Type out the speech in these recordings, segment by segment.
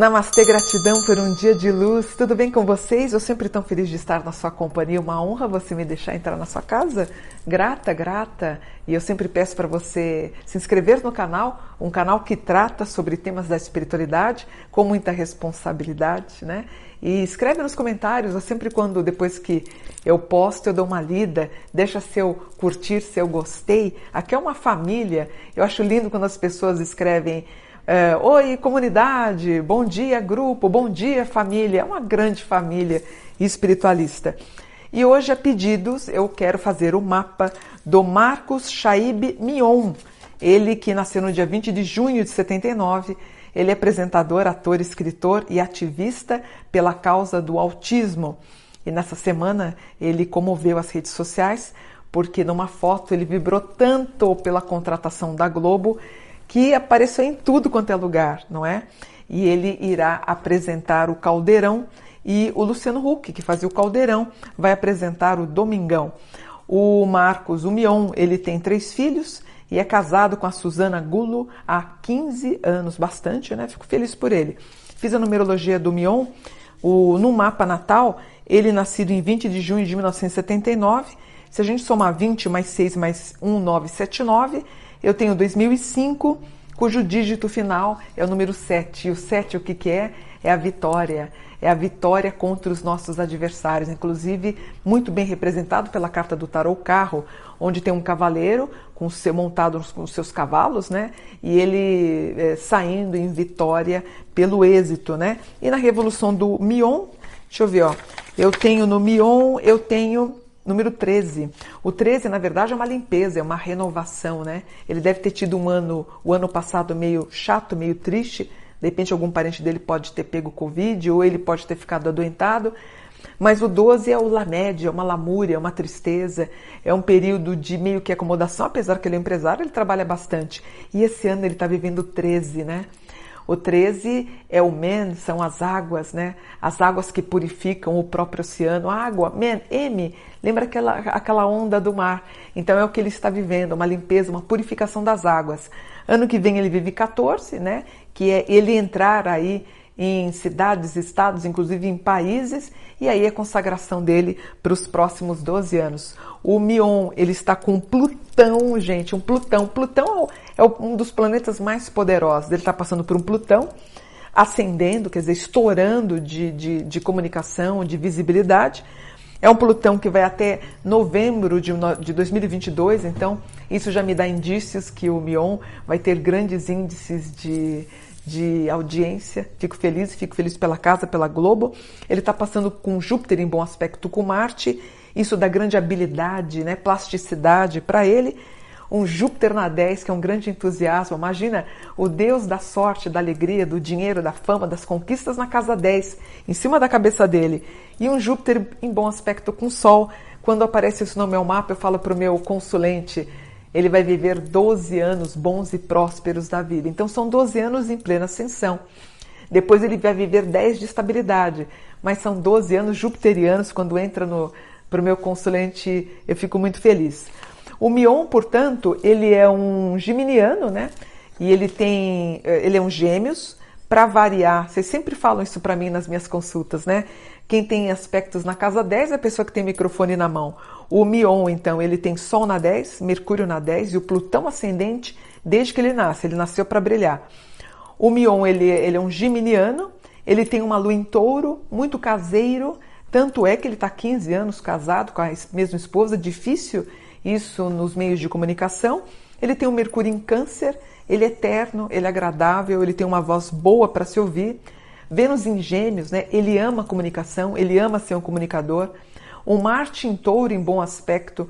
Namastê, gratidão por um dia de luz. Tudo bem com vocês? Eu sempre tão feliz de estar na sua companhia. Uma honra você me deixar entrar na sua casa. Grata, grata. E eu sempre peço para você se inscrever no canal, um canal que trata sobre temas da espiritualidade com muita responsabilidade, né? E escreve nos comentários, eu sempre quando depois que eu posto, eu dou uma lida, deixa seu curtir, seu gostei. Aqui é uma família. Eu acho lindo quando as pessoas escrevem é, Oi, comunidade, bom dia, grupo, bom dia, família. É uma grande família espiritualista. E hoje, a pedidos, eu quero fazer o mapa do Marcos Shaib Mion. Ele que nasceu no dia 20 de junho de 79. Ele é apresentador, ator, escritor e ativista pela causa do autismo. E nessa semana ele comoveu as redes sociais porque numa foto ele vibrou tanto pela contratação da Globo que apareceu em tudo quanto é lugar, não é? E ele irá apresentar o Caldeirão e o Luciano Huck, que fazia o Caldeirão, vai apresentar o Domingão. O Marcos, o Mion, ele tem três filhos e é casado com a Suzana Gulo há 15 anos, bastante, né? Fico feliz por ele. Fiz a numerologia do Mion, o, no mapa natal, ele nascido em 20 de junho de 1979. Se a gente somar 20 mais 6 mais 1, 9, 7, 9, eu tenho 2005, cujo dígito final é o número 7. E o 7 o que, que é? É a vitória. É a vitória contra os nossos adversários, inclusive muito bem representado pela carta do tarot carro, onde tem um cavaleiro com seu, montado com seus cavalos, né? E ele é, saindo em vitória pelo êxito, né? E na revolução do Mion, deixa eu ver, ó. Eu tenho no Mion, eu tenho Número 13. O 13, na verdade, é uma limpeza, é uma renovação, né? Ele deve ter tido um ano, o ano passado meio chato, meio triste. De repente, algum parente dele pode ter pego Covid ou ele pode ter ficado adoentado. Mas o 12 é o lamédia, é uma lamúria, é uma tristeza, é um período de meio que acomodação, apesar que ele é empresário, ele trabalha bastante. E esse ano ele está vivendo 13, né? O 13 é o men, são as águas, né? As águas que purificam o próprio oceano. Água, men, M, lembra aquela, aquela onda do mar. Então é o que ele está vivendo, uma limpeza, uma purificação das águas. Ano que vem ele vive 14, né? Que é ele entrar aí em cidades, estados, inclusive em países, e aí a consagração dele para os próximos 12 anos. O Mion, ele está com Plutão, gente, um Plutão. Plutão é um dos planetas mais poderosos. Ele está passando por um Plutão ascendendo, quer dizer, estourando de, de, de comunicação, de visibilidade. É um Plutão que vai até novembro de, de 2022, então isso já me dá indícios que o Mion vai ter grandes índices de, de audiência. Fico feliz, fico feliz pela casa, pela Globo. Ele está passando com Júpiter em bom aspecto com Marte. Isso dá grande habilidade, né, plasticidade para ele. Um Júpiter na 10, que é um grande entusiasmo. Imagina o Deus da sorte, da alegria, do dinheiro, da fama, das conquistas na casa 10, em cima da cabeça dele. E um Júpiter em bom aspecto com Sol. Quando aparece isso no meu mapa, eu falo para o meu consulente ele vai viver 12 anos bons e prósperos da vida. Então são 12 anos em plena ascensão. Depois ele vai viver 10 de estabilidade, mas são 12 anos jupiterianos. Quando entra para o meu consulente, eu fico muito feliz. O Mion, portanto, ele é um geminiano, né? E ele tem, ele é um gêmeos, para variar. Vocês sempre falam isso para mim nas minhas consultas, né? Quem tem aspectos na casa 10 é a pessoa que tem microfone na mão. O Mion, então, ele tem Sol na 10, Mercúrio na 10 e o Plutão ascendente desde que ele nasce. Ele nasceu para brilhar. O Mion, ele, ele é um geminiano, ele tem uma lua em touro, muito caseiro, tanto é que ele está 15 anos casado com a mesma esposa, difícil isso nos meios de comunicação. Ele tem um Mercúrio em câncer, ele é eterno, ele é agradável, ele tem uma voz boa para se ouvir. Vênus em gêmeos, né? ele ama a comunicação, ele ama ser um comunicador. O Marte em touro em bom aspecto,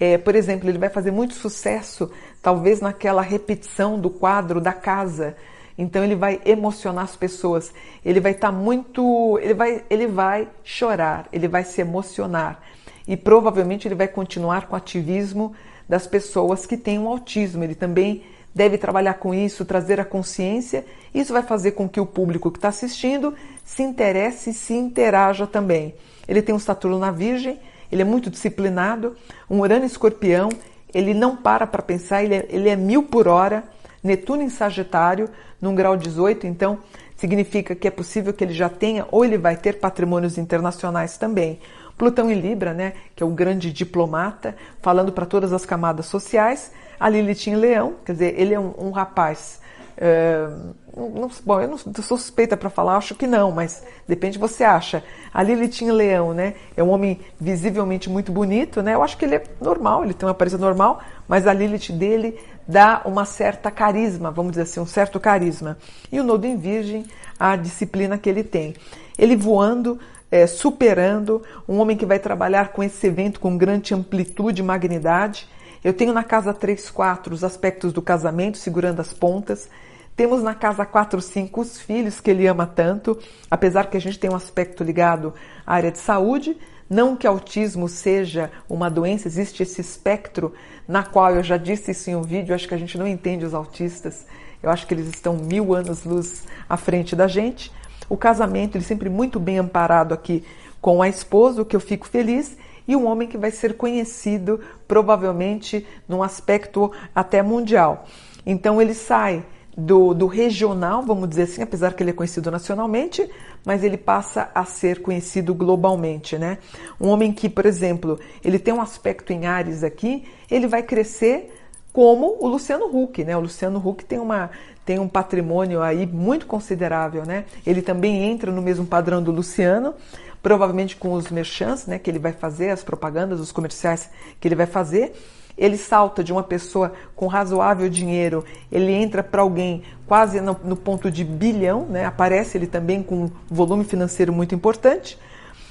é, por exemplo, ele vai fazer muito sucesso, talvez naquela repetição do quadro da casa. Então ele vai emocionar as pessoas. Ele vai estar tá muito, ele vai, ele vai chorar, ele vai se emocionar e provavelmente ele vai continuar com o ativismo das pessoas que têm um autismo. Ele também deve trabalhar com isso, trazer a consciência. Isso vai fazer com que o público que está assistindo se interesse e se interaja também. Ele tem um Saturno na Virgem, ele é muito disciplinado, um Urano escorpião, ele não para para pensar, ele é, ele é mil por hora, Netuno em Sagitário, num grau 18, então significa que é possível que ele já tenha ou ele vai ter patrimônios internacionais também. Plutão em Libra, né, que é um grande diplomata, falando para todas as camadas sociais. A Lilith em Leão, quer dizer, ele é um, um rapaz. Uh, não, bom, eu não sou suspeita para falar, acho que não, mas depende você acha. A Lilith em Leão, né, é um homem visivelmente muito bonito, né? Eu acho que ele é normal, ele tem uma aparência normal, mas a Lilith dele dá uma certa carisma, vamos dizer assim, um certo carisma. E o Nodo em Virgem, a disciplina que ele tem. Ele voando é, superando, um homem que vai trabalhar com esse evento com grande amplitude e magnidade. Eu tenho na casa 3, 4 os aspectos do casamento, segurando as pontas. Temos na casa 4, 5 os filhos que ele ama tanto, apesar que a gente tem um aspecto ligado à área de saúde. Não que autismo seja uma doença, existe esse espectro na qual eu já disse isso em um vídeo, acho que a gente não entende os autistas. Eu acho que eles estão mil anos luz à frente da gente. O casamento, ele sempre muito bem amparado aqui com a esposa, o que eu fico feliz, e um homem que vai ser conhecido provavelmente num aspecto até mundial. Então ele sai do, do, regional, vamos dizer assim, apesar que ele é conhecido nacionalmente, mas ele passa a ser conhecido globalmente, né? Um homem que, por exemplo, ele tem um aspecto em Ares aqui, ele vai crescer como o Luciano Huck, né? O Luciano Huck tem uma tem um patrimônio aí muito considerável, né? Ele também entra no mesmo padrão do Luciano, provavelmente com os merchants, né, que ele vai fazer, as propagandas, os comerciais que ele vai fazer. Ele salta de uma pessoa com razoável dinheiro, ele entra para alguém quase no, no, ponto de bilhão, né? Aparece ele também com um volume financeiro muito importante.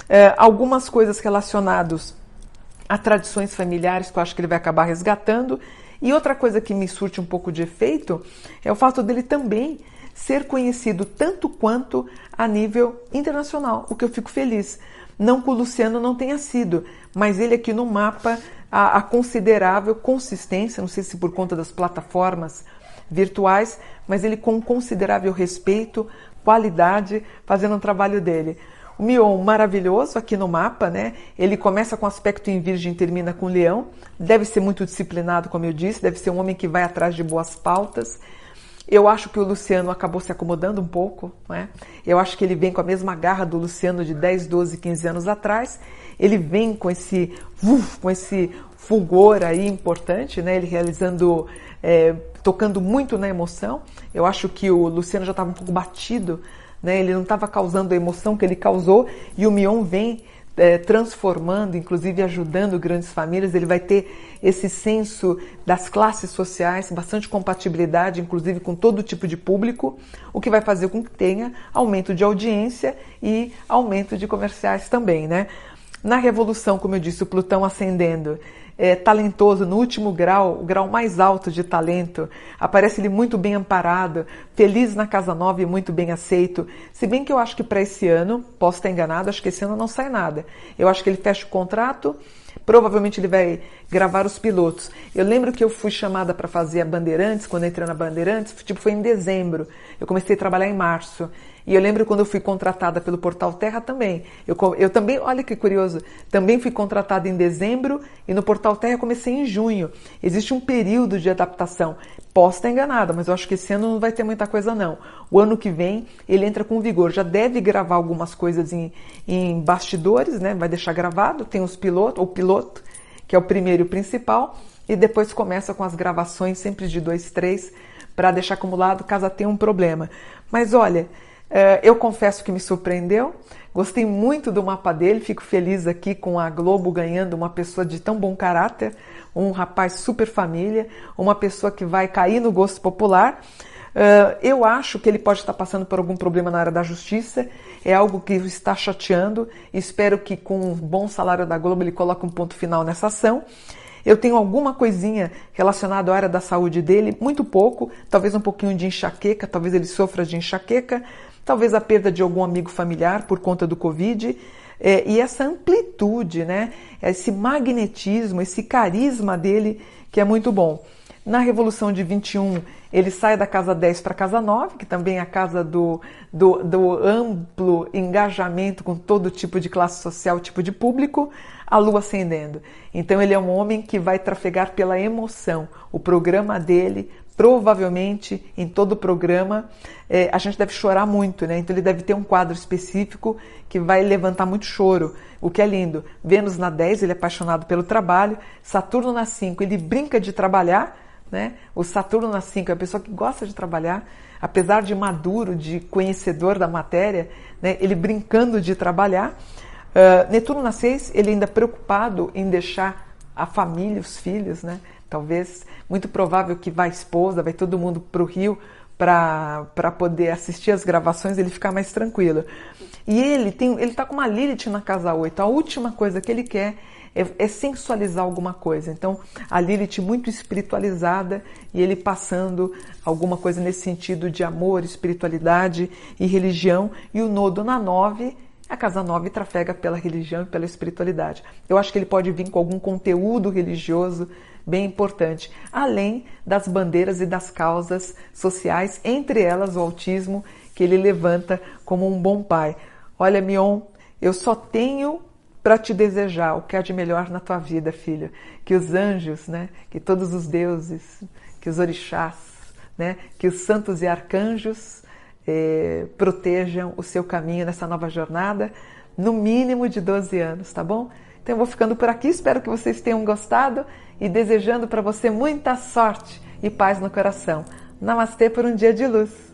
É, algumas coisas relacionadas a tradições familiares que eu acho que ele vai acabar resgatando e outra coisa que me surte um pouco de efeito é o fato dele também ser conhecido tanto quanto a nível internacional, o que eu fico feliz. Não que o Luciano não tenha sido, mas ele aqui no mapa, a, a considerável consistência, não sei se por conta das plataformas virtuais, mas ele com considerável respeito, qualidade, fazendo o trabalho dele. Mion maravilhoso aqui no mapa, né? Ele começa com aspecto em virgem, termina com leão. Deve ser muito disciplinado, como eu disse, deve ser um homem que vai atrás de boas pautas. Eu acho que o Luciano acabou se acomodando um pouco, né? Eu acho que ele vem com a mesma garra do Luciano de 10, 12, 15 anos atrás. Ele vem com esse, uf, com esse fulgor aí importante, né? Ele realizando, é, tocando muito na emoção. Eu acho que o Luciano já estava um pouco batido né? Ele não estava causando a emoção que ele causou e o Mion vem é, transformando, inclusive ajudando grandes famílias. Ele vai ter esse senso das classes sociais, bastante compatibilidade, inclusive com todo tipo de público, o que vai fazer com que tenha aumento de audiência e aumento de comerciais também, né? Na Revolução, como eu disse, o Plutão ascendendo é, talentoso no último grau, o grau mais alto de talento. Aparece ele muito bem amparado, feliz na casa nova e muito bem aceito. Se bem que eu acho que para esse ano, posso estar enganado, acho que esse ano não sai nada. Eu acho que ele fecha o contrato, provavelmente ele vai gravar os pilotos. Eu lembro que eu fui chamada para fazer a Bandeirantes, quando entrei na Bandeirantes, tipo foi em dezembro. Eu comecei a trabalhar em março. E eu lembro quando eu fui contratada pelo Portal Terra também. Eu, eu também, olha que curioso, também fui contratada em dezembro e no Portal Terra comecei em junho. Existe um período de adaptação. Posso estar enganada, mas eu acho que esse ano não vai ter muita coisa não. O ano que vem ele entra com vigor. Já deve gravar algumas coisas em, em bastidores, né? Vai deixar gravado. Tem os pilotos, o piloto, que é o primeiro e o principal. E depois começa com as gravações sempre de dois, três, para deixar acumulado caso tenha um problema. Mas olha, eu confesso que me surpreendeu. Gostei muito do mapa dele, fico feliz aqui com a Globo ganhando uma pessoa de tão bom caráter, um rapaz super família, uma pessoa que vai cair no gosto popular. Uh, eu acho que ele pode estar passando por algum problema na área da justiça, é algo que está chateando. Espero que com um bom salário da Globo ele coloque um ponto final nessa ação. Eu tenho alguma coisinha relacionada à área da saúde dele, muito pouco, talvez um pouquinho de enxaqueca, talvez ele sofra de enxaqueca, talvez a perda de algum amigo familiar por conta do Covid. É, e essa amplitude, né? esse magnetismo, esse carisma dele que é muito bom. Na Revolução de 21, ele sai da casa 10 para a casa 9, que também é a casa do, do, do, amplo engajamento com todo tipo de classe social, tipo de público, a lua ascendendo. Então ele é um homem que vai trafegar pela emoção. O programa dele provavelmente em todo o programa é, a gente deve chorar muito, né? Então ele deve ter um quadro específico que vai levantar muito choro, o que é lindo. Vênus na 10, ele é apaixonado pelo trabalho, Saturno na 5, ele brinca de trabalhar, né? O Saturno na 5 é a pessoa que gosta de trabalhar, apesar de maduro, de conhecedor da matéria, né? ele brincando de trabalhar. Uh, Netuno na 6, ele ainda preocupado em deixar a família, os filhos, né? Talvez, muito provável que vai a esposa, vai todo mundo para o Rio para poder assistir as gravações, ele ficar mais tranquilo. E ele tem, ele está com uma Lilith na casa 8. A última coisa que ele quer é, é, sensualizar alguma coisa. Então, a Lilith muito espiritualizada e ele passando alguma coisa nesse sentido de amor, espiritualidade e religião. E o nodo na 9 a casa 9 trafega pela religião e pela espiritualidade. Eu acho que ele pode vir com algum conteúdo religioso bem importante, além das bandeiras e das causas sociais, entre elas o autismo, que ele levanta como um bom pai. Olha, Mion, eu só tenho para te desejar o que há de melhor na tua vida, filho. Que os anjos, né, que todos os deuses, que os orixás, né, que os santos e arcanjos eh, protejam o seu caminho nessa nova jornada, no mínimo de 12 anos, tá bom? Então eu vou ficando por aqui, espero que vocês tenham gostado e desejando para você muita sorte e paz no coração. Namastê por um dia de luz.